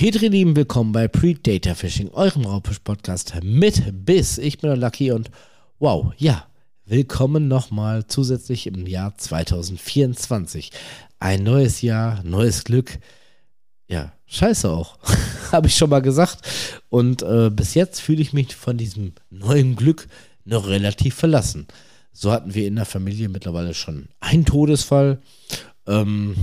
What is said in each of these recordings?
Petri Lieben, willkommen bei Predator Fishing, eurem Raubfisch-Podcast mit Biss. Ich bin der Lucky und wow, ja, willkommen nochmal zusätzlich im Jahr 2024. Ein neues Jahr, neues Glück. Ja, scheiße auch, habe ich schon mal gesagt. Und äh, bis jetzt fühle ich mich von diesem neuen Glück noch relativ verlassen. So hatten wir in der Familie mittlerweile schon einen Todesfall. Ähm,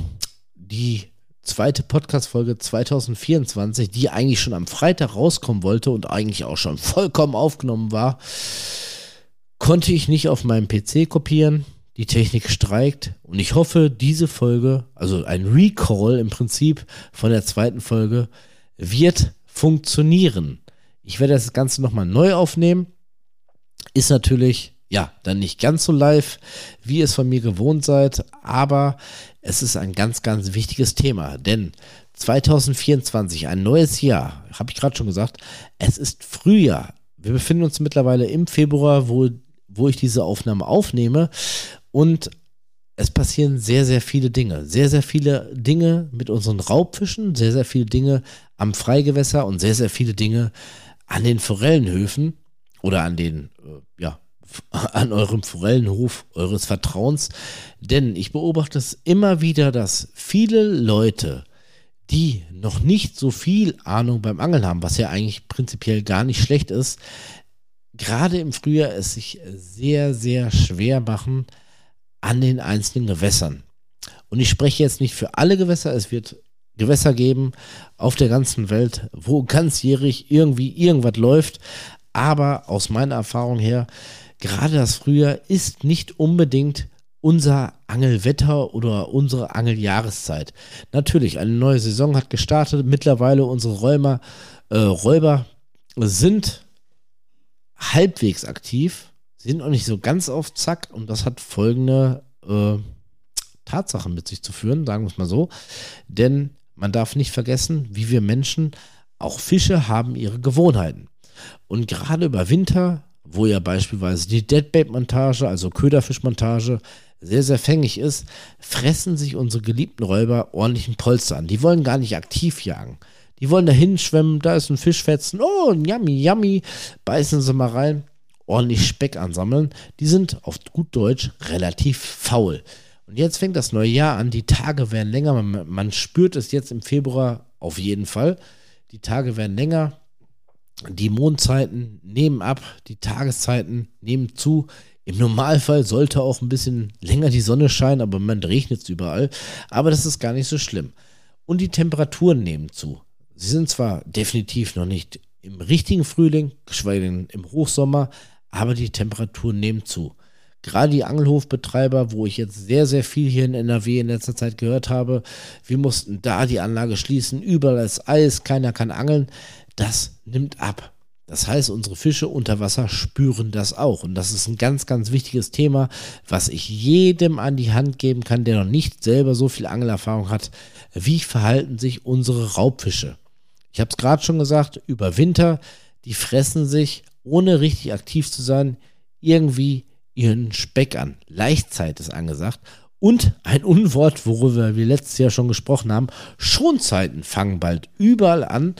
die zweite Podcast-Folge 2024, die eigentlich schon am Freitag rauskommen wollte und eigentlich auch schon vollkommen aufgenommen war, konnte ich nicht auf meinem PC kopieren. Die Technik streikt und ich hoffe, diese Folge, also ein Recall im Prinzip von der zweiten Folge, wird funktionieren. Ich werde das Ganze nochmal neu aufnehmen. Ist natürlich ja, dann nicht ganz so live, wie ihr es von mir gewohnt seid, aber es ist ein ganz, ganz wichtiges Thema, denn 2024, ein neues Jahr, habe ich gerade schon gesagt, es ist Frühjahr. Wir befinden uns mittlerweile im Februar, wo, wo ich diese Aufnahme aufnehme und es passieren sehr, sehr viele Dinge. Sehr, sehr viele Dinge mit unseren Raubfischen, sehr, sehr viele Dinge am Freigewässer und sehr, sehr viele Dinge an den Forellenhöfen oder an den, äh, ja, an eurem Forellenhof eures Vertrauens. Denn ich beobachte es immer wieder, dass viele Leute, die noch nicht so viel Ahnung beim Angeln haben, was ja eigentlich prinzipiell gar nicht schlecht ist, gerade im Frühjahr es sich sehr, sehr schwer machen an den einzelnen Gewässern. Und ich spreche jetzt nicht für alle Gewässer, es wird Gewässer geben auf der ganzen Welt, wo ganzjährig irgendwie irgendwas läuft. Aber aus meiner Erfahrung her gerade das Frühjahr ist nicht unbedingt unser Angelwetter oder unsere Angeljahreszeit. Natürlich, eine neue Saison hat gestartet. Mittlerweile unsere Räumer, äh, Räuber sind halbwegs aktiv, sind auch nicht so ganz auf Zack und das hat folgende äh, Tatsachen mit sich zu führen, sagen wir es mal so. Denn man darf nicht vergessen, wie wir Menschen, auch Fische haben ihre Gewohnheiten. Und gerade über Winter wo ja beispielsweise die Deadbait-Montage, also Köderfischmontage, sehr, sehr fängig ist, fressen sich unsere geliebten Räuber ordentlichen Polster an. Die wollen gar nicht aktiv jagen. Die wollen da hinschwimmen, da ist ein Fischfetzen, oh, yummy, yummy, beißen sie mal rein, ordentlich Speck ansammeln. Die sind auf gut Deutsch relativ faul. Und jetzt fängt das neue Jahr an, die Tage werden länger, man, man spürt es jetzt im Februar auf jeden Fall. Die Tage werden länger, die Mondzeiten nehmen ab, die Tageszeiten nehmen zu. Im Normalfall sollte auch ein bisschen länger die Sonne scheinen, aber man regnet es überall. Aber das ist gar nicht so schlimm. Und die Temperaturen nehmen zu. Sie sind zwar definitiv noch nicht im richtigen Frühling, geschweige denn im Hochsommer, aber die Temperaturen nehmen zu. Gerade die Angelhofbetreiber, wo ich jetzt sehr, sehr viel hier in NRW in letzter Zeit gehört habe, wir mussten da die Anlage schließen, überall ist Eis, keiner kann angeln das nimmt ab. Das heißt, unsere Fische unter Wasser spüren das auch. Und das ist ein ganz, ganz wichtiges Thema, was ich jedem an die Hand geben kann, der noch nicht selber so viel Angelerfahrung hat. Wie verhalten sich unsere Raubfische? Ich habe es gerade schon gesagt, über Winter, die fressen sich, ohne richtig aktiv zu sein, irgendwie ihren Speck an. Leichtzeit ist angesagt. Und ein Unwort, worüber wir letztes Jahr schon gesprochen haben, Schonzeiten fangen bald überall an.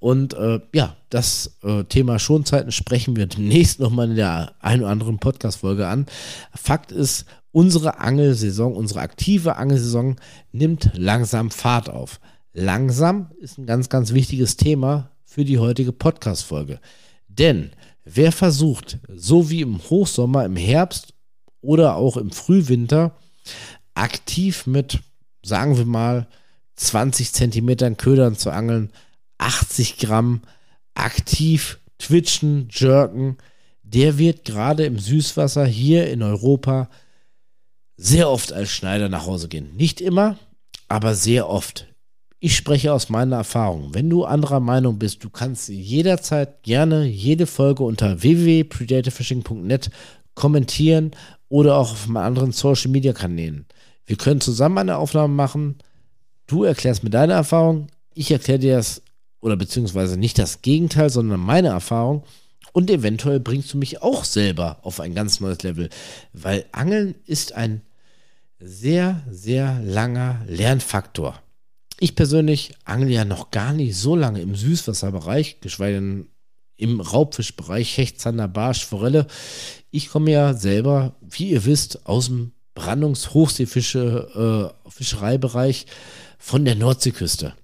Und äh, ja, das äh, Thema Schonzeiten sprechen wir demnächst nochmal in der ein oder anderen Podcast-Folge an. Fakt ist, unsere Angelsaison, unsere aktive Angelsaison nimmt langsam Fahrt auf. Langsam ist ein ganz, ganz wichtiges Thema für die heutige Podcast-Folge. Denn wer versucht, so wie im Hochsommer, im Herbst oder auch im Frühwinter, aktiv mit, sagen wir mal, 20 Zentimetern Ködern zu angeln, 80 Gramm aktiv twitchen, jerken, der wird gerade im Süßwasser hier in Europa sehr oft als Schneider nach Hause gehen. Nicht immer, aber sehr oft. Ich spreche aus meiner Erfahrung. Wenn du anderer Meinung bist, du kannst jederzeit gerne jede Folge unter www.predatorfishing.net kommentieren oder auch auf meinen anderen Social Media Kanälen. Wir können zusammen eine Aufnahme machen. Du erklärst mir deine Erfahrung, ich erkläre dir das oder beziehungsweise nicht das Gegenteil, sondern meine Erfahrung. Und eventuell bringst du mich auch selber auf ein ganz neues Level, weil Angeln ist ein sehr, sehr langer Lernfaktor. ich persönlich angle ja noch gar nicht so lange im Süßwasserbereich, geschweige denn im Raubfischbereich, Hecht, Zander, Barsch, Forelle. Ich komme ja selber, wie ihr wisst, aus dem Brandungs-Hochseefische, äh, Fischereibereich von der Nordseeküste.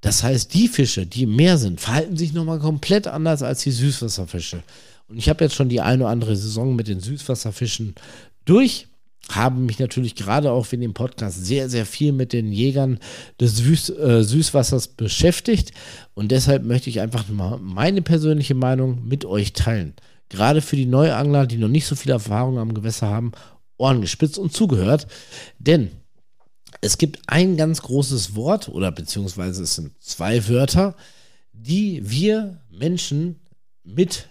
Das heißt, die Fische, die im Meer sind, verhalten sich nochmal komplett anders als die Süßwasserfische. Und ich habe jetzt schon die eine oder andere Saison mit den Süßwasserfischen durch habe mich natürlich gerade auch in dem Podcast sehr, sehr viel mit den Jägern des Süß, äh, Süßwassers beschäftigt. Und deshalb möchte ich einfach mal meine persönliche Meinung mit euch teilen. Gerade für die Neuangler, die noch nicht so viel Erfahrung am Gewässer haben, Ohren gespitzt und zugehört. Denn es gibt ein ganz großes Wort, oder beziehungsweise es sind zwei Wörter, die wir Menschen mit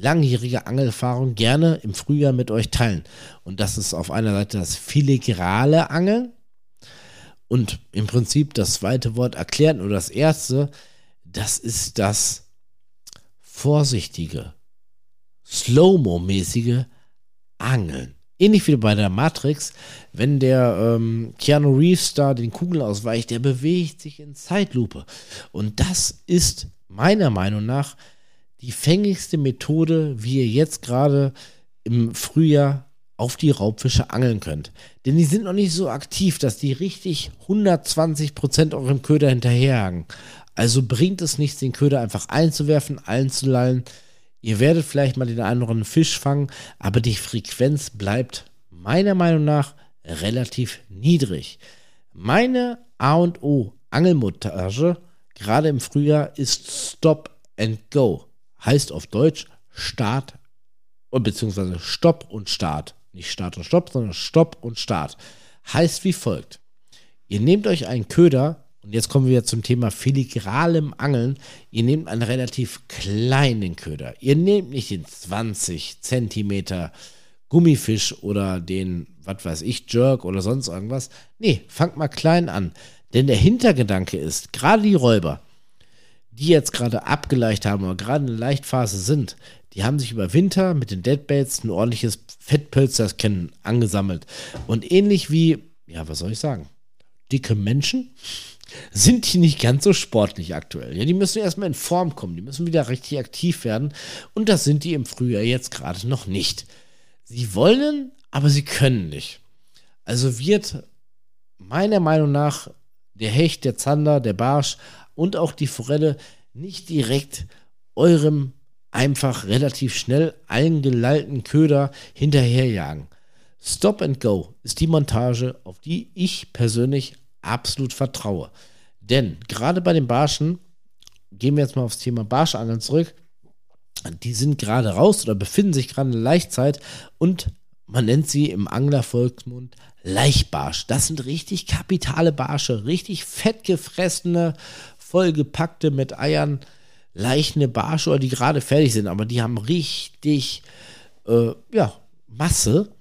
langjährige Angelerfahrung gerne im Frühjahr mit euch teilen. Und das ist auf einer Seite das filigrale Angeln und im Prinzip das zweite Wort erklären oder das erste, das ist das vorsichtige, Slow-Mo-mäßige Angeln. Ähnlich wie bei der Matrix, wenn der ähm, Keanu Reeves da den Kugeln ausweicht, der bewegt sich in Zeitlupe. Und das ist meiner Meinung nach die fängigste Methode, wie ihr jetzt gerade im Frühjahr auf die Raubfische angeln könnt. Denn die sind noch nicht so aktiv, dass die richtig 120% eurem Köder hinterherjagen. Also bringt es nichts, den Köder einfach einzuwerfen, einzulallen. Ihr werdet vielleicht mal den einen oder anderen Fisch fangen, aber die Frequenz bleibt meiner Meinung nach relativ niedrig. Meine A und O Angelmontage, gerade im Frühjahr, ist Stop and Go heißt auf Deutsch Start beziehungsweise Stopp und Start. Nicht Start und Stopp, sondern Stopp und Start. Heißt wie folgt. Ihr nehmt euch einen Köder, und jetzt kommen wir zum Thema filigralem Angeln. Ihr nehmt einen relativ kleinen Köder. Ihr nehmt nicht den 20 Zentimeter Gummifisch oder den, was weiß ich, Jerk oder sonst irgendwas. Nee, fangt mal klein an. Denn der Hintergedanke ist, gerade die Räuber, die jetzt gerade abgeleicht haben oder gerade in der Leichtphase sind, die haben sich über Winter mit den Deadbaits ein ordentliches Fettpölster kennen angesammelt. Und ähnlich wie, ja, was soll ich sagen, dicke Menschen sind die nicht ganz so sportlich aktuell. Ja, die müssen erstmal in Form kommen, die müssen wieder richtig aktiv werden. Und das sind die im Frühjahr jetzt gerade noch nicht. Sie wollen, aber sie können nicht. Also wird meiner Meinung nach der Hecht, der Zander, der Barsch und auch die Forelle nicht direkt eurem einfach relativ schnell eingelallten Köder hinterherjagen. Stop and Go ist die Montage, auf die ich persönlich absolut vertraue. Denn gerade bei den Barschen, gehen wir jetzt mal aufs Thema Barschangeln zurück, die sind gerade raus oder befinden sich gerade in der Laichzeit und man nennt sie im Anglervolksmund Laichbarsch. Das sind richtig kapitale Barsche, richtig fettgefressene vollgepackte mit Eiern leichte Barsche, die gerade fertig sind, aber die haben richtig, äh, ja, Masse.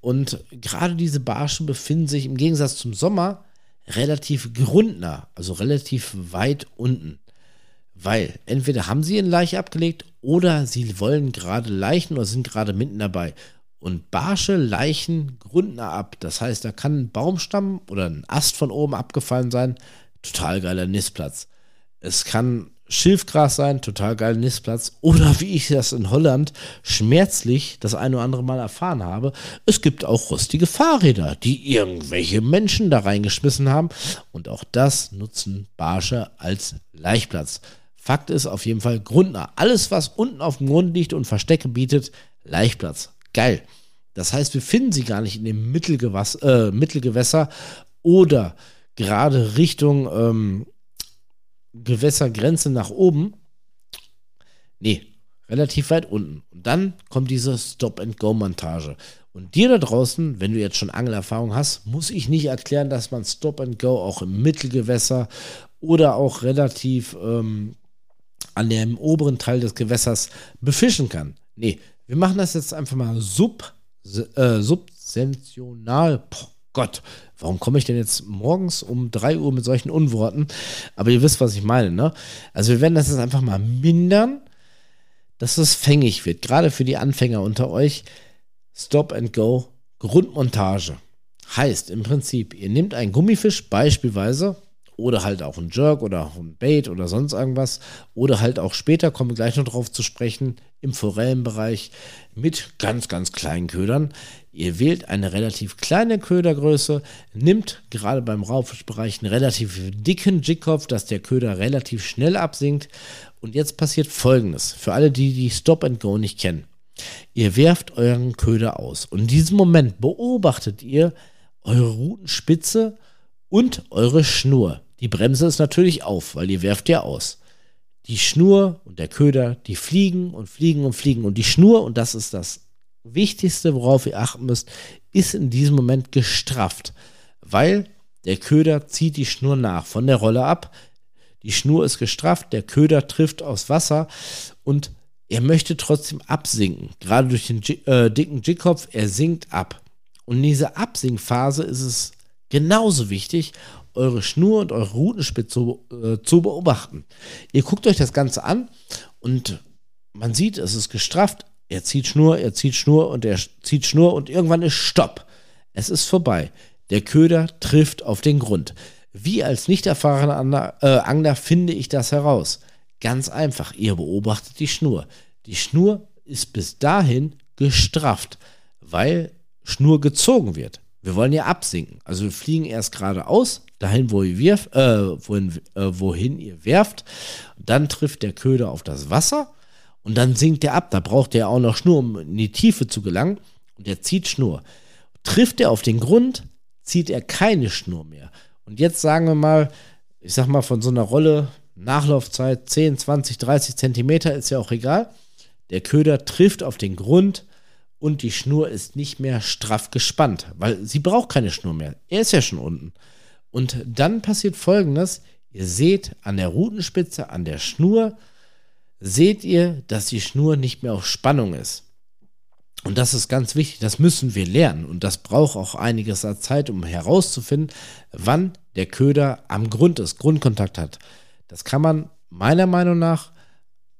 Und gerade diese Barsche befinden sich im Gegensatz zum Sommer relativ grundnah, also relativ weit unten. Weil entweder haben sie ihren Laich abgelegt oder sie wollen gerade leichen oder sind gerade mitten dabei. Und Barsche leichen grundnah ab. Das heißt, da kann ein Baumstamm oder ein Ast von oben abgefallen sein total geiler Nistplatz. Es kann Schilfgras sein, total geiler Nistplatz. Oder wie ich das in Holland schmerzlich das eine oder andere Mal erfahren habe, es gibt auch rostige Fahrräder, die irgendwelche Menschen da reingeschmissen haben. Und auch das nutzen Barsche als Leichtplatz. Fakt ist auf jeden Fall grundnah. Alles, was unten auf dem Grund liegt und Verstecke bietet, Leichtplatz. Geil. Das heißt, wir finden sie gar nicht in dem Mittelgewass, äh, Mittelgewässer oder gerade Richtung ähm, Gewässergrenze nach oben. Nee, relativ weit unten. Und dann kommt diese Stop-and-Go-Montage. Und dir da draußen, wenn du jetzt schon Angelerfahrung hast, muss ich nicht erklären, dass man Stop-and-Go auch im Mittelgewässer oder auch relativ ähm, an dem oberen Teil des Gewässers befischen kann. Nee, wir machen das jetzt einfach mal sub, äh, subventional. Boah, Gott, warum komme ich denn jetzt morgens um 3 Uhr mit solchen Unworten? Aber ihr wisst, was ich meine, ne? Also wir werden das jetzt einfach mal mindern, dass es fängig wird. Gerade für die Anfänger unter euch. Stop and Go Grundmontage. Heißt im Prinzip, ihr nehmt einen Gummifisch beispielsweise oder halt auch ein Jerk oder ein Bait oder sonst irgendwas. Oder halt auch später, kommen wir gleich noch drauf zu sprechen, im Forellenbereich mit ganz, ganz kleinen Ködern. Ihr wählt eine relativ kleine Ködergröße, nimmt gerade beim Raubfischbereich einen relativ dicken Jigkopf, dass der Köder relativ schnell absinkt. Und jetzt passiert folgendes: Für alle, die die Stop and Go nicht kennen. Ihr werft euren Köder aus und in diesem Moment beobachtet ihr eure Rutenspitze und eure Schnur. Die Bremse ist natürlich auf, weil ihr werft ja aus. Die Schnur und der Köder, die fliegen und fliegen und fliegen. Und die Schnur, und das ist das Wichtigste, worauf ihr achten müsst, ist in diesem Moment gestrafft, weil der Köder zieht die Schnur nach von der Rolle ab. Die Schnur ist gestrafft, der Köder trifft aufs Wasser und er möchte trotzdem absinken. Gerade durch den äh, dicken Jigkopf, er sinkt ab. Und in dieser Absinkphase ist es genauso wichtig, eure Schnur und eure Rutenspitze äh, zu beobachten. Ihr guckt euch das Ganze an und man sieht, es ist gestrafft. Er zieht Schnur, er zieht Schnur und er zieht Schnur und irgendwann ist Stopp. Es ist vorbei. Der Köder trifft auf den Grund. Wie als nicht erfahrener Angler, äh, Angler finde ich das heraus? Ganz einfach. Ihr beobachtet die Schnur. Die Schnur ist bis dahin gestrafft, weil Schnur gezogen wird. Wir wollen ja absinken. Also wir fliegen erst geradeaus, dahin, wo ihr wirf, äh, wohin, äh, wohin ihr werft. Dann trifft der Köder auf das Wasser und dann sinkt er ab. Da braucht er auch noch Schnur, um in die Tiefe zu gelangen. Und er zieht Schnur. Trifft er auf den Grund, zieht er keine Schnur mehr. Und jetzt sagen wir mal, ich sag mal von so einer Rolle, Nachlaufzeit 10, 20, 30 Zentimeter, ist ja auch egal. Der Köder trifft auf den Grund und die Schnur ist nicht mehr straff gespannt, weil sie braucht keine Schnur mehr. Er ist ja schon unten. Und dann passiert folgendes: Ihr seht an der Rutenspitze, an der Schnur, seht ihr, dass die Schnur nicht mehr auf Spannung ist. Und das ist ganz wichtig, das müssen wir lernen. Und das braucht auch einiges an Zeit, um herauszufinden, wann der Köder am Grund ist, Grundkontakt hat. Das kann man meiner Meinung nach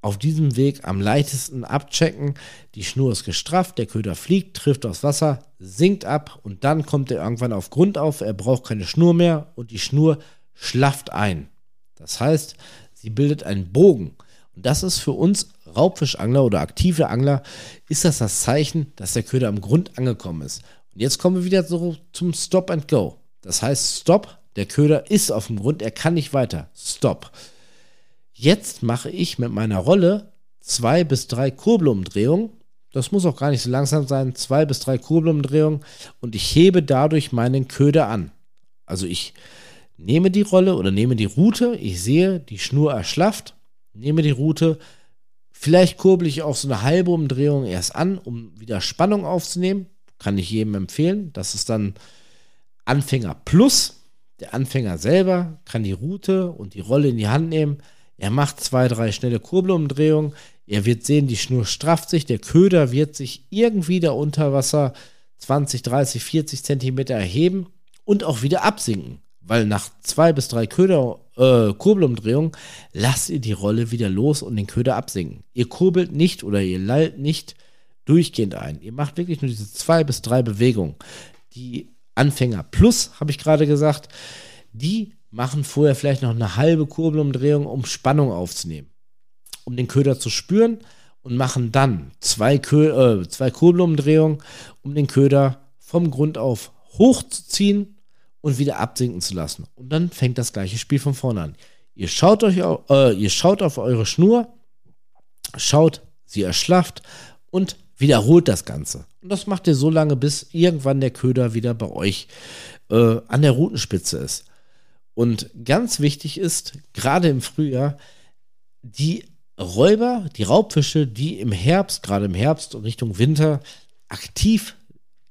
auf diesem Weg am leichtesten abchecken. Die Schnur ist gestrafft, der Köder fliegt, trifft aufs Wasser, sinkt ab und dann kommt er irgendwann auf Grund auf. Er braucht keine Schnur mehr und die Schnur schlafft ein. Das heißt, sie bildet einen Bogen. Und das ist für uns Raubfischangler oder aktive Angler, ist das das Zeichen, dass der Köder am Grund angekommen ist. Und jetzt kommen wir wieder so zum Stop and Go. Das heißt, Stop, der Köder ist auf dem Grund, er kann nicht weiter. Stop. Jetzt mache ich mit meiner Rolle zwei bis drei Kurbelumdrehungen. Das muss auch gar nicht so langsam sein. Zwei bis drei Kurbelumdrehungen und ich hebe dadurch meinen Köder an. Also ich nehme die Rolle oder nehme die Route. Ich sehe, die Schnur erschlafft. Nehme die Route. Vielleicht kurbel ich auch so eine halbe Umdrehung erst an, um wieder Spannung aufzunehmen. Kann ich jedem empfehlen. Das ist dann Anfänger Plus. Der Anfänger selber kann die Route und die Rolle in die Hand nehmen er macht zwei, drei schnelle Kurbelumdrehungen. Er wird sehen, die Schnur strafft sich. Der Köder wird sich irgendwie da unter Wasser 20, 30, 40 Zentimeter erheben und auch wieder absinken. Weil nach zwei bis drei Köder, äh, Kurbelumdrehungen lasst ihr die Rolle wieder los und den Köder absinken. Ihr kurbelt nicht oder ihr lallt nicht durchgehend ein. Ihr macht wirklich nur diese zwei bis drei Bewegungen. Die Anfänger Plus, habe ich gerade gesagt, die machen vorher vielleicht noch eine halbe Kurbelumdrehung, um Spannung aufzunehmen, um den Köder zu spüren und machen dann zwei, Kö äh, zwei Kurbelumdrehungen, um den Köder vom Grund auf hochzuziehen und wieder absinken zu lassen. Und dann fängt das gleiche Spiel von vorne an. Ihr schaut, euch, äh, ihr schaut auf eure Schnur, schaut, sie erschlafft und wiederholt das Ganze. Und das macht ihr so lange, bis irgendwann der Köder wieder bei euch äh, an der Rutenspitze ist. Und ganz wichtig ist, gerade im Frühjahr, die Räuber, die Raubfische, die im Herbst, gerade im Herbst und Richtung Winter aktiv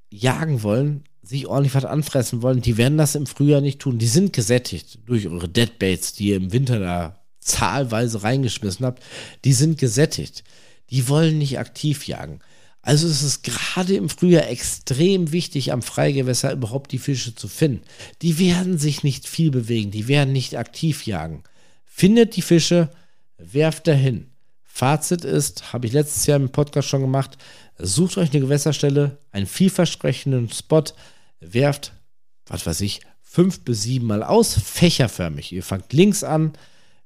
jagen wollen, sich ordentlich was anfressen wollen, die werden das im Frühjahr nicht tun. Die sind gesättigt durch eure Deadbaits, die ihr im Winter da zahlweise reingeschmissen habt. Die sind gesättigt. Die wollen nicht aktiv jagen. Also es ist gerade im Frühjahr extrem wichtig, am Freigewässer überhaupt die Fische zu finden. Die werden sich nicht viel bewegen, die werden nicht aktiv jagen. Findet die Fische, werft dahin. Fazit ist, habe ich letztes Jahr im Podcast schon gemacht, sucht euch eine Gewässerstelle, einen vielversprechenden Spot, werft, was weiß ich, fünf bis sieben Mal aus, fächerförmig. Ihr fangt links an,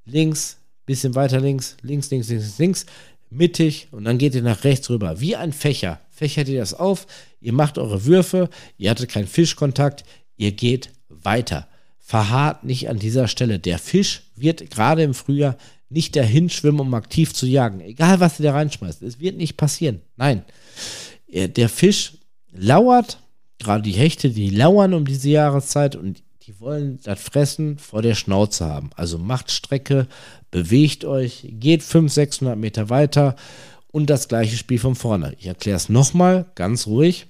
links, bisschen weiter links, links, links, links, links, mittig und dann geht ihr nach rechts rüber. Wie ein Fächer. Fächert ihr das auf, ihr macht eure Würfe, ihr hattet keinen Fischkontakt, ihr geht weiter. Verharrt nicht an dieser Stelle. Der Fisch wird gerade im Frühjahr nicht dahin schwimmen, um aktiv zu jagen. Egal, was ihr da reinschmeißt. Es wird nicht passieren. Nein. Der Fisch lauert, gerade die Hechte, die lauern um diese Jahreszeit und die wollen das Fressen vor der Schnauze haben. Also macht Strecke, bewegt euch, geht 500, 600 Meter weiter und das gleiche Spiel von vorne. Ich erkläre es nochmal ganz ruhig.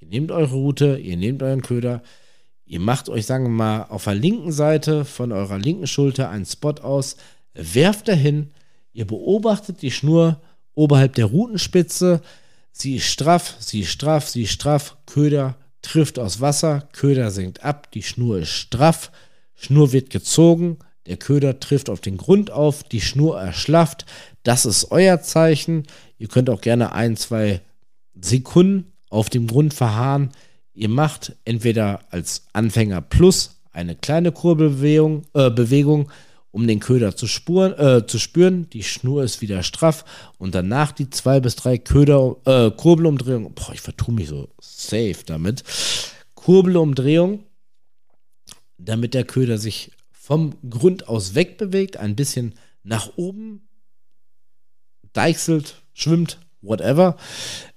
Ihr nehmt eure Route, ihr nehmt euren Köder, ihr macht euch, sagen wir mal, auf der linken Seite von eurer linken Schulter einen Spot aus, werft dahin, ihr beobachtet die Schnur oberhalb der Routenspitze, sie ist straff, sie ist straff, sie ist straff, Köder trifft aus Wasser, Köder sinkt ab, die Schnur ist straff, Schnur wird gezogen, der Köder trifft auf den Grund auf, die Schnur erschlafft, das ist euer Zeichen. Ihr könnt auch gerne ein, zwei Sekunden auf dem Grund verharren. Ihr macht entweder als Anfänger plus eine kleine Kurbelbewegung, äh, Bewegung um den Köder zu, spuren, äh, zu spüren. Die Schnur ist wieder straff und danach die zwei bis drei Köder, äh, Kurbelumdrehungen. Boah, ich vertue mich so safe damit. Kurbelumdrehung, damit der Köder sich vom Grund aus wegbewegt, ein bisschen nach oben deichselt, schwimmt, whatever,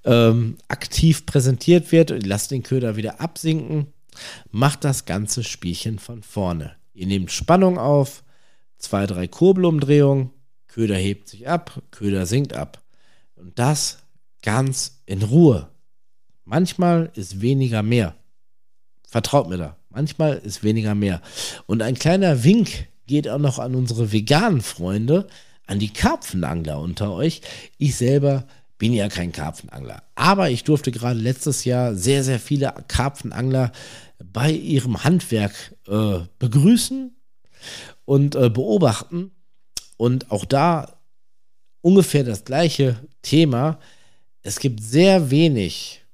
ähm, aktiv präsentiert wird. Lasst den Köder wieder absinken. Macht das ganze Spielchen von vorne. Ihr nehmt Spannung auf, zwei, drei Kurbelumdrehungen, Köder hebt sich ab, Köder sinkt ab. Und das ganz in Ruhe. Manchmal ist weniger mehr. Vertraut mir da. Manchmal ist weniger mehr. Und ein kleiner Wink geht auch noch an unsere veganen Freunde, an die Karpfenangler unter euch. Ich selber bin ja kein Karpfenangler. Aber ich durfte gerade letztes Jahr sehr, sehr viele Karpfenangler bei ihrem Handwerk äh, begrüßen und äh, beobachten. Und auch da ungefähr das gleiche Thema. Es gibt sehr wenig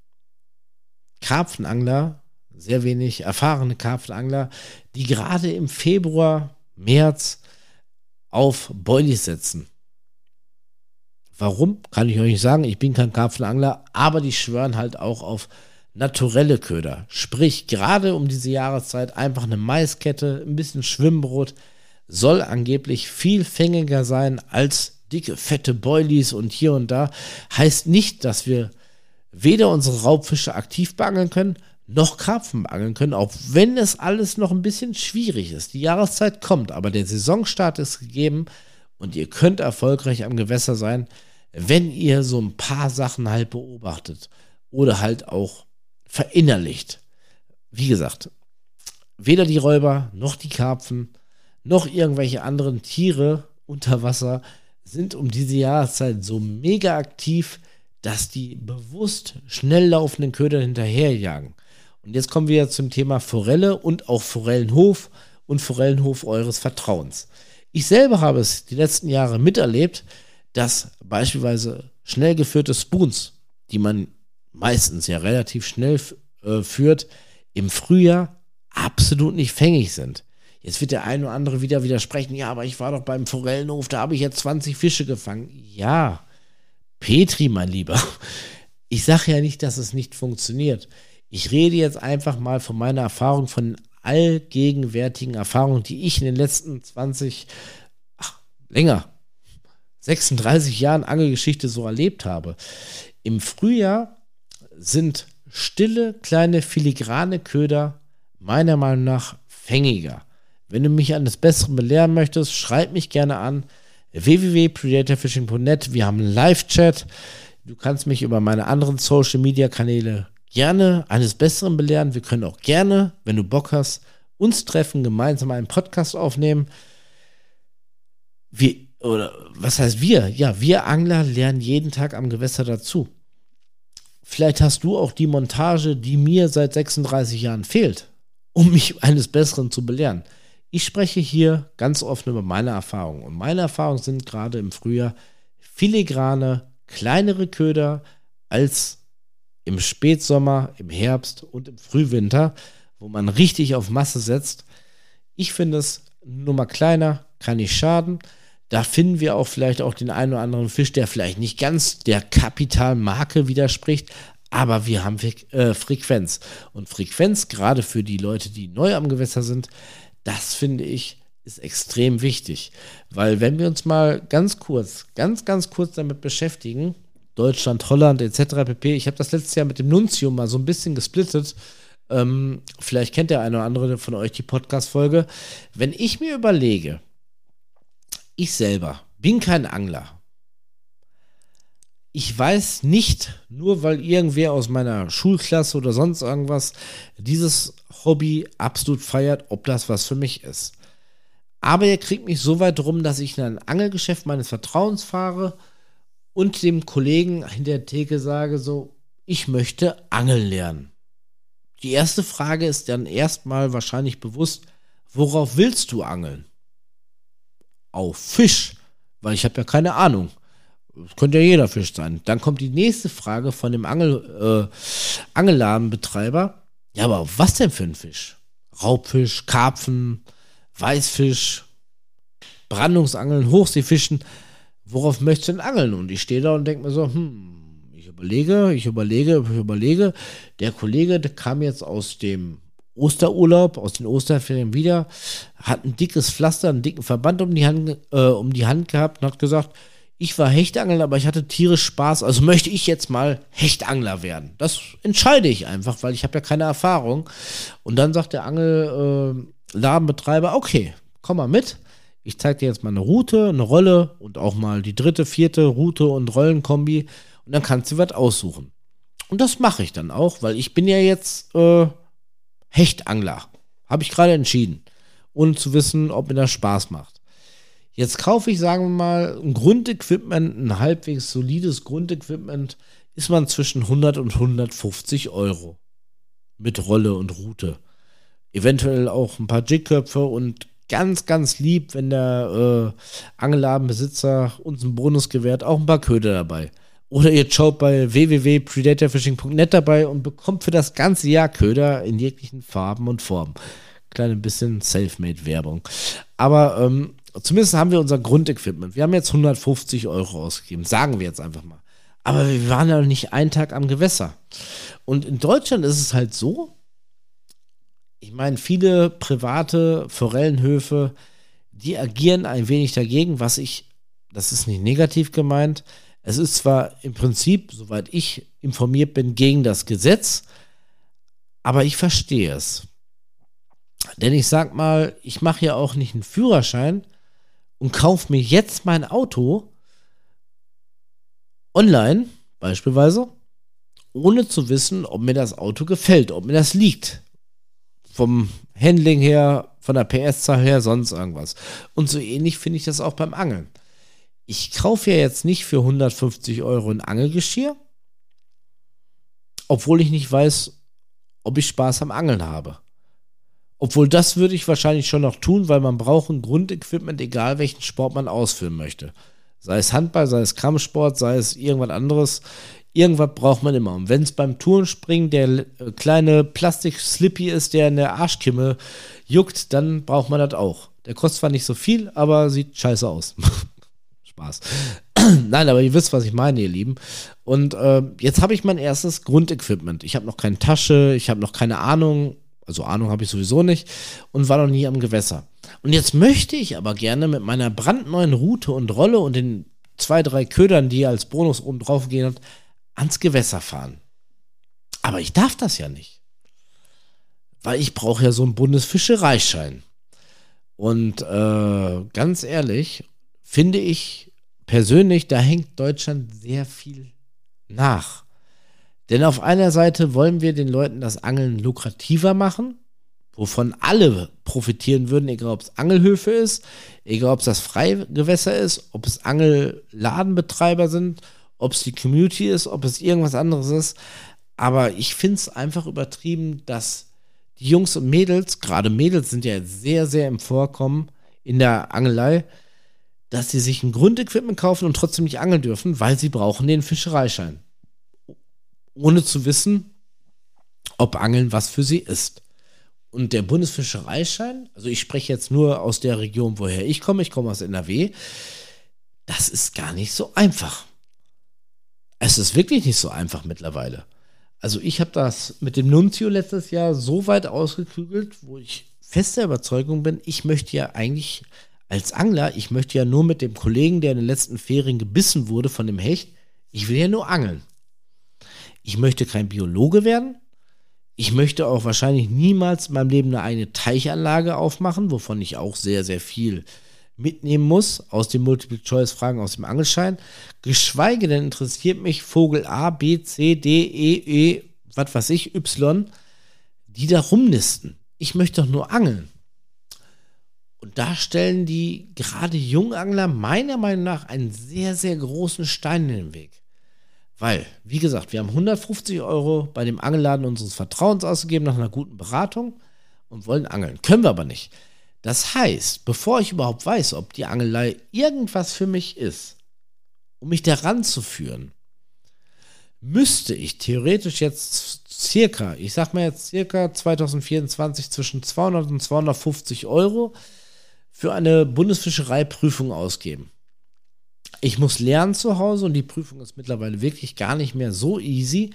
Karpfenangler, sehr wenig erfahrene Karpfenangler, die gerade im Februar, März auf Boilies setzen. Warum? Kann ich euch nicht sagen. Ich bin kein Karpfenangler, aber die schwören halt auch auf naturelle Köder. Sprich, gerade um diese Jahreszeit einfach eine Maiskette, ein bisschen Schwimmbrot, soll angeblich viel fängiger sein als dicke, fette Boilies und hier und da. Heißt nicht, dass wir weder unsere Raubfische aktiv beangeln können, noch Karpfen angeln können, auch wenn es alles noch ein bisschen schwierig ist. Die Jahreszeit kommt, aber der Saisonstart ist gegeben und ihr könnt erfolgreich am Gewässer sein, wenn ihr so ein paar Sachen halt beobachtet oder halt auch verinnerlicht. Wie gesagt, weder die Räuber noch die Karpfen noch irgendwelche anderen Tiere unter Wasser sind um diese Jahreszeit so mega aktiv, dass die bewusst schnell laufenden Köder hinterherjagen. Und jetzt kommen wir zum Thema Forelle und auch Forellenhof und Forellenhof eures Vertrauens. Ich selber habe es die letzten Jahre miterlebt, dass beispielsweise schnell geführte Spoons, die man meistens ja relativ schnell äh, führt, im Frühjahr absolut nicht fängig sind. Jetzt wird der eine oder andere wieder widersprechen, ja, aber ich war doch beim Forellenhof, da habe ich jetzt 20 Fische gefangen. Ja, Petri, mein Lieber. Ich sage ja nicht, dass es nicht funktioniert. Ich rede jetzt einfach mal von meiner Erfahrung, von allgegenwärtigen Erfahrungen, die ich in den letzten 20, ach, länger, 36 Jahren Angelgeschichte so erlebt habe. Im Frühjahr sind stille, kleine, filigrane Köder meiner Meinung nach fängiger. Wenn du mich eines Besseren belehren möchtest, schreib mich gerne an www.predatorfishing.net. Wir haben einen Live-Chat. Du kannst mich über meine anderen Social-Media-Kanäle gerne eines Besseren belehren. Wir können auch gerne, wenn du Bock hast, uns treffen, gemeinsam einen Podcast aufnehmen. Wir, oder was heißt wir? Ja, wir Angler lernen jeden Tag am Gewässer dazu. Vielleicht hast du auch die Montage, die mir seit 36 Jahren fehlt, um mich eines Besseren zu belehren. Ich spreche hier ganz offen über meine Erfahrungen. Und meine Erfahrungen sind gerade im Frühjahr filigrane, kleinere Köder als im Spätsommer, im Herbst und im Frühwinter, wo man richtig auf Masse setzt. Ich finde es nur mal kleiner, kann nicht schaden. Da finden wir auch vielleicht auch den einen oder anderen Fisch, der vielleicht nicht ganz der Kapitalmarke widerspricht, aber wir haben äh, Frequenz. Und Frequenz, gerade für die Leute, die neu am Gewässer sind, das finde ich ist extrem wichtig. Weil wenn wir uns mal ganz kurz, ganz, ganz kurz damit beschäftigen, Deutschland, Holland etc. pp. Ich habe das letztes Jahr mit dem Nuntium mal so ein bisschen gesplittet. Ähm, vielleicht kennt der eine oder andere von euch die Podcast-Folge. Wenn ich mir überlege, ich selber bin kein Angler. Ich weiß nicht, nur weil irgendwer aus meiner Schulklasse oder sonst irgendwas dieses Hobby absolut feiert, ob das was für mich ist. Aber er kriegt mich so weit rum, dass ich in ein Angelgeschäft meines Vertrauens fahre und dem Kollegen in der Theke sage so, ich möchte Angeln lernen. Die erste Frage ist dann erstmal wahrscheinlich bewusst, worauf willst du angeln? Auf Fisch, weil ich habe ja keine Ahnung. Das könnte ja jeder Fisch sein. Dann kommt die nächste Frage von dem Angel, äh, Angelladenbetreiber. Ja, aber was denn für ein Fisch? Raubfisch, Karpfen, Weißfisch, Brandungsangeln, Hochseefischen. Worauf möchtest du denn angeln? Und ich stehe da und denke mir so, hm, ich überlege, ich überlege, ich überlege. Der Kollege der kam jetzt aus dem Osterurlaub, aus den Osterferien wieder, hat ein dickes Pflaster, einen dicken Verband um die Hand, äh, um die Hand gehabt und hat gesagt, ich war Hechtangeln, aber ich hatte tierisch Spaß, also möchte ich jetzt mal Hechtangler werden. Das entscheide ich einfach, weil ich habe ja keine Erfahrung. Und dann sagt der Angel, äh, okay, komm mal mit. Ich zeige dir jetzt mal eine Route, eine Rolle und auch mal die dritte, vierte Route und Rollenkombi. Und dann kannst du was aussuchen. Und das mache ich dann auch, weil ich bin ja jetzt äh, Hechtangler. Habe ich gerade entschieden. Ohne zu wissen, ob mir das Spaß macht. Jetzt kaufe ich, sagen wir mal, ein Grundequipment, ein halbwegs solides Grundequipment, ist man zwischen 100 und 150 Euro. Mit Rolle und Route eventuell auch ein paar Jigköpfe und ganz, ganz lieb, wenn der äh, Angelladenbesitzer uns einen Bonus gewährt, auch ein paar Köder dabei. Oder ihr schaut bei www.predatorfishing.net dabei und bekommt für das ganze Jahr Köder in jeglichen Farben und Formen. Kleine bisschen Selfmade-Werbung. Aber ähm, zumindest haben wir unser Grundequipment. Wir haben jetzt 150 Euro ausgegeben, sagen wir jetzt einfach mal. Aber wir waren ja nicht einen Tag am Gewässer. Und in Deutschland ist es halt so, ich meine, viele private Forellenhöfe, die agieren ein wenig dagegen, was ich, das ist nicht negativ gemeint, es ist zwar im Prinzip, soweit ich informiert bin, gegen das Gesetz, aber ich verstehe es. Denn ich sag mal, ich mache ja auch nicht einen Führerschein und kaufe mir jetzt mein Auto online, beispielsweise, ohne zu wissen, ob mir das Auto gefällt, ob mir das liegt vom Handling her, von der PS-Zahl her, sonst irgendwas. Und so ähnlich finde ich das auch beim Angeln. Ich kaufe ja jetzt nicht für 150 Euro ein Angelgeschirr, obwohl ich nicht weiß, ob ich Spaß am Angeln habe. Obwohl das würde ich wahrscheinlich schon noch tun, weil man braucht ein Grundequipment, egal welchen Sport man ausführen möchte. Sei es Handball, sei es Kampfsport, sei es irgendwas anderes irgendwas braucht man immer. Und wenn es beim Tourenspringen der äh, kleine Plastik-Slippy ist, der in der Arschkimme juckt, dann braucht man das auch. Der kostet zwar nicht so viel, aber sieht scheiße aus. Spaß. Nein, aber ihr wisst, was ich meine, ihr Lieben. Und äh, jetzt habe ich mein erstes Grundequipment. Ich habe noch keine Tasche, ich habe noch keine Ahnung. Also Ahnung habe ich sowieso nicht und war noch nie am Gewässer. Und jetzt möchte ich aber gerne mit meiner brandneuen Route und Rolle und den zwei, drei Ködern, die als Bonus oben drauf gehen, ans Gewässer fahren. Aber ich darf das ja nicht. Weil ich brauche ja so einen Bundesfischereischein. Und äh, ganz ehrlich, finde ich persönlich, da hängt Deutschland sehr viel nach. Denn auf einer Seite wollen wir den Leuten das Angeln lukrativer machen, wovon alle profitieren würden, egal ob es Angelhöfe ist, egal ob es das Freigewässer ist, ob es Angelladenbetreiber sind ob es die Community ist, ob es irgendwas anderes ist. Aber ich finde es einfach übertrieben, dass die Jungs und Mädels, gerade Mädels sind ja sehr, sehr im Vorkommen in der Angelei, dass sie sich ein Grundequipment kaufen und trotzdem nicht angeln dürfen, weil sie brauchen den Fischereischein. Ohne zu wissen, ob Angeln was für sie ist. Und der Bundesfischereischein, also ich spreche jetzt nur aus der Region, woher ich komme, ich komme aus NRW, das ist gar nicht so einfach. Es ist wirklich nicht so einfach mittlerweile. Also ich habe das mit dem Nunzio letztes Jahr so weit ausgeklügelt, wo ich fester Überzeugung bin, ich möchte ja eigentlich als Angler, ich möchte ja nur mit dem Kollegen, der in den letzten Ferien gebissen wurde von dem Hecht, ich will ja nur angeln. Ich möchte kein Biologe werden, ich möchte auch wahrscheinlich niemals in meinem Leben eine eigene Teichanlage aufmachen, wovon ich auch sehr, sehr viel mitnehmen muss aus den Multiple-Choice-Fragen aus dem Angelschein. Geschweige denn interessiert mich Vogel A, B, C, D, E, E, was weiß ich, Y, die da rumnisten. Ich möchte doch nur angeln. Und da stellen die gerade Jungangler meiner Meinung nach einen sehr, sehr großen Stein in den Weg. Weil, wie gesagt, wir haben 150 Euro bei dem Angelladen unseres Vertrauens ausgegeben nach einer guten Beratung und wollen angeln. Können wir aber nicht. Das heißt, bevor ich überhaupt weiß, ob die Angelei irgendwas für mich ist, um mich daran zu führen, müsste ich theoretisch jetzt circa, ich sag mal jetzt circa 2024 zwischen 200 und 250 Euro für eine Bundesfischereiprüfung ausgeben ich muss lernen zu Hause und die Prüfung ist mittlerweile wirklich gar nicht mehr so easy.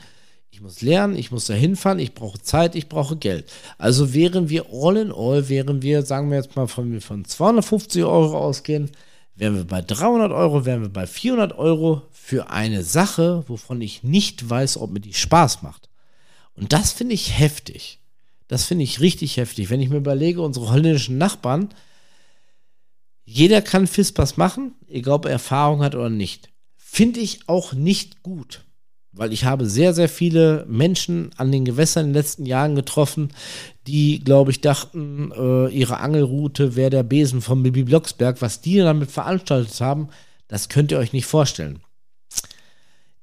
Ich muss lernen, ich muss da hinfahren, ich brauche Zeit, ich brauche Geld. Also wären wir all in all, wären wir, sagen wir jetzt mal, von, von 250 Euro ausgehen, wären wir bei 300 Euro, wären wir bei 400 Euro für eine Sache, wovon ich nicht weiß, ob mir die Spaß macht. Und das finde ich heftig. Das finde ich richtig heftig. Wenn ich mir überlege, unsere holländischen Nachbarn, jeder kann FISPAS machen, egal ob er Erfahrung hat oder nicht. Finde ich auch nicht gut, weil ich habe sehr, sehr viele Menschen an den Gewässern in den letzten Jahren getroffen, die, glaube ich, dachten, äh, ihre Angelroute wäre der Besen von Bibi Blocksberg. Was die damit veranstaltet haben, das könnt ihr euch nicht vorstellen.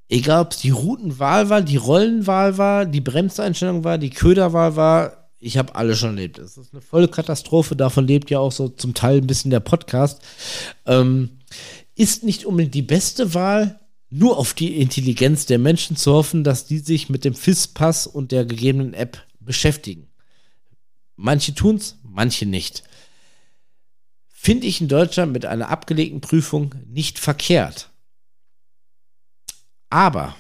Egal, ob es die Routenwahl war, die Rollenwahl war, die Bremseinstellung war, die Köderwahl war, ich habe alle schon erlebt. Es ist eine volle Katastrophe. Davon lebt ja auch so zum Teil ein bisschen der Podcast. Ähm, ist nicht unbedingt die beste Wahl, nur auf die Intelligenz der Menschen zu hoffen, dass die sich mit dem FIS-Pass und der gegebenen App beschäftigen. Manche tun es, manche nicht. Finde ich in Deutschland mit einer abgelegten Prüfung nicht verkehrt. Aber,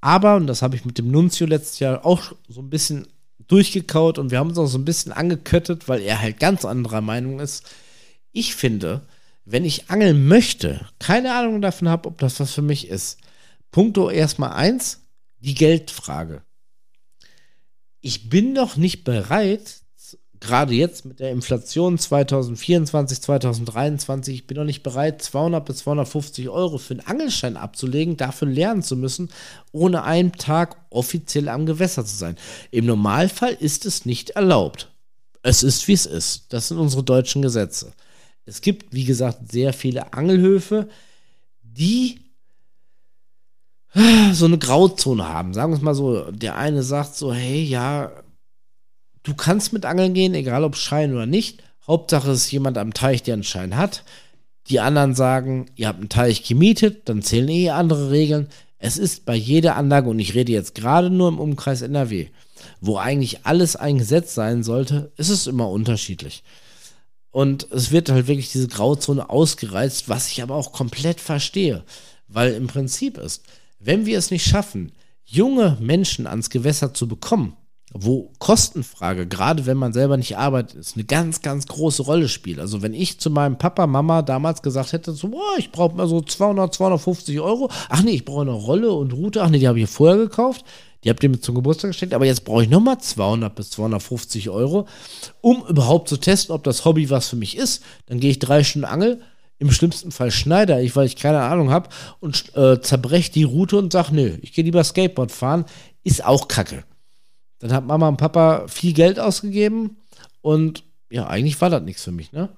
aber, und das habe ich mit dem Nunzio letztes Jahr auch so ein bisschen durchgekaut und wir haben uns auch so ein bisschen angeköttet, weil er halt ganz anderer Meinung ist. Ich finde, wenn ich angeln möchte, keine Ahnung davon habe, ob das was für mich ist. Punkto erstmal eins, die Geldfrage. Ich bin doch nicht bereit, gerade jetzt mit der Inflation 2024, 2023, ich bin noch nicht bereit, 200 bis 250 Euro für einen Angelschein abzulegen, dafür lernen zu müssen, ohne einen Tag offiziell am Gewässer zu sein. Im Normalfall ist es nicht erlaubt. Es ist, wie es ist. Das sind unsere deutschen Gesetze. Es gibt, wie gesagt, sehr viele Angelhöfe, die so eine Grauzone haben. Sagen wir es mal so, der eine sagt so, hey, ja, du kannst mit Angeln gehen, egal ob Schein oder nicht. Hauptsache ist jemand am Teich, der einen Schein hat. Die anderen sagen, ihr habt einen Teich gemietet, dann zählen eh andere Regeln. Es ist bei jeder Anlage, und ich rede jetzt gerade nur im Umkreis NRW, wo eigentlich alles ein Gesetz sein sollte, ist es immer unterschiedlich. Und es wird halt wirklich diese Grauzone ausgereizt, was ich aber auch komplett verstehe. Weil im Prinzip ist, wenn wir es nicht schaffen, junge Menschen ans Gewässer zu bekommen, wo Kostenfrage, gerade wenn man selber nicht arbeitet, ist eine ganz, ganz große Rolle spielt. Also wenn ich zu meinem Papa, Mama damals gesagt hätte, so, oh, ich brauche mal so 200, 250 Euro. Ach nee, ich brauche eine Rolle und Route. Ach nee, die habe ich vorher gekauft. Die habt ihr mir zum Geburtstag geschenkt. Aber jetzt brauche ich nochmal 200 bis 250 Euro, um überhaupt zu testen, ob das Hobby was für mich ist. Dann gehe ich drei Stunden Angel. Im schlimmsten Fall schneider ich, weil ich keine Ahnung habe und äh, zerbreche die Route und sage, nö, ich gehe lieber Skateboard fahren. Ist auch kacke. Dann hat Mama und Papa viel Geld ausgegeben und ja, eigentlich war das nichts für mich, ne?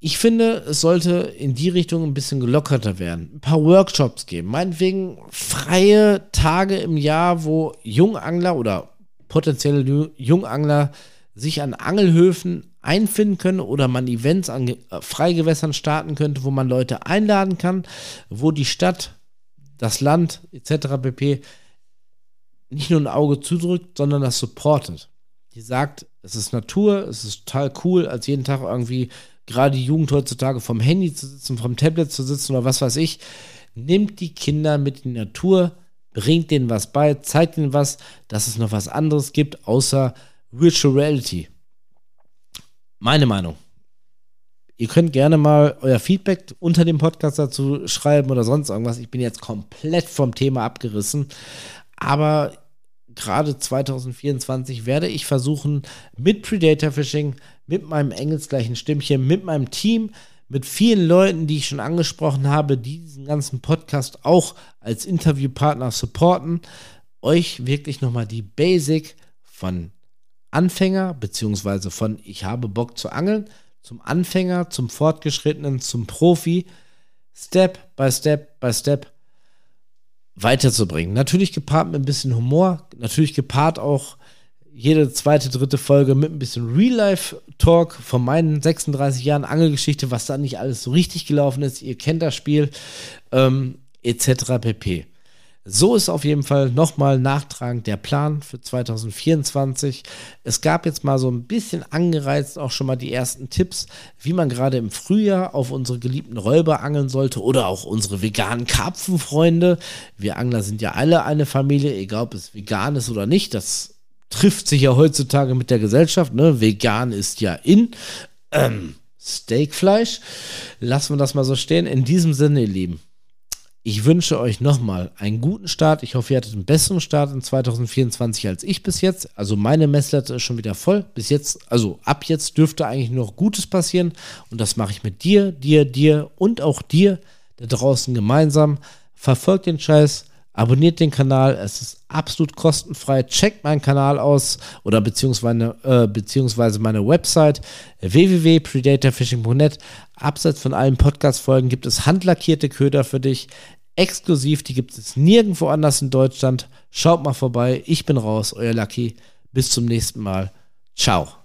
Ich finde, es sollte in die Richtung ein bisschen gelockerter werden. Ein paar Workshops geben. Meinetwegen freie Tage im Jahr, wo Jungangler oder potenzielle Jungangler sich an Angelhöfen einfinden können oder man Events an äh, Freigewässern starten könnte, wo man Leute einladen kann, wo die Stadt, das Land etc. pp nicht nur ein Auge zudrückt, sondern das supportet. die sagt, es ist Natur, es ist total cool, als jeden Tag irgendwie gerade die Jugend heutzutage vom Handy zu sitzen, vom Tablet zu sitzen oder was weiß ich. Nimmt die Kinder mit in die Natur, bringt denen was bei, zeigt ihnen was, dass es noch was anderes gibt, außer Virtual Reality. Meine Meinung. Ihr könnt gerne mal euer Feedback unter dem Podcast dazu schreiben oder sonst irgendwas. Ich bin jetzt komplett vom Thema abgerissen. Aber gerade 2024 werde ich versuchen, mit Predator Fishing, mit meinem engelsgleichen Stimmchen, mit meinem Team, mit vielen Leuten, die ich schon angesprochen habe, die diesen ganzen Podcast auch als Interviewpartner supporten, euch wirklich nochmal die Basic von Anfänger, beziehungsweise von ich habe Bock zu angeln, zum Anfänger, zum Fortgeschrittenen, zum Profi, Step by Step by Step weiterzubringen. Natürlich gepaart mit ein bisschen Humor, natürlich gepaart auch jede zweite, dritte Folge mit ein bisschen Real-Life-Talk von meinen 36 Jahren Angelgeschichte, was da nicht alles so richtig gelaufen ist. Ihr kennt das Spiel, ähm, etc. pp. So ist auf jeden Fall nochmal nachtragend der Plan für 2024. Es gab jetzt mal so ein bisschen angereizt auch schon mal die ersten Tipps, wie man gerade im Frühjahr auf unsere geliebten Räuber angeln sollte oder auch unsere veganen Karpfenfreunde. Wir Angler sind ja alle eine Familie, egal ob es vegan ist oder nicht. Das trifft sich ja heutzutage mit der Gesellschaft. Ne? Vegan ist ja in. Ähm, Steakfleisch. Lassen wir das mal so stehen. In diesem Sinne, ihr Lieben ich wünsche euch nochmal einen guten Start. Ich hoffe, ihr hattet einen besseren Start in 2024 als ich bis jetzt. Also meine Messlatte ist schon wieder voll. Bis jetzt, also ab jetzt dürfte eigentlich nur noch Gutes passieren. Und das mache ich mit dir, dir, dir und auch dir da draußen gemeinsam. Verfolgt den Scheiß, abonniert den Kanal. Es ist absolut kostenfrei. Checkt meinen Kanal aus oder beziehungsweise, äh, beziehungsweise meine Website www.predatorfishing.net. Abseits von allen Podcast-Folgen gibt es handlackierte Köder für dich. Exklusiv, die gibt es nirgendwo anders in Deutschland. Schaut mal vorbei. Ich bin raus, euer Lucky. Bis zum nächsten Mal. Ciao.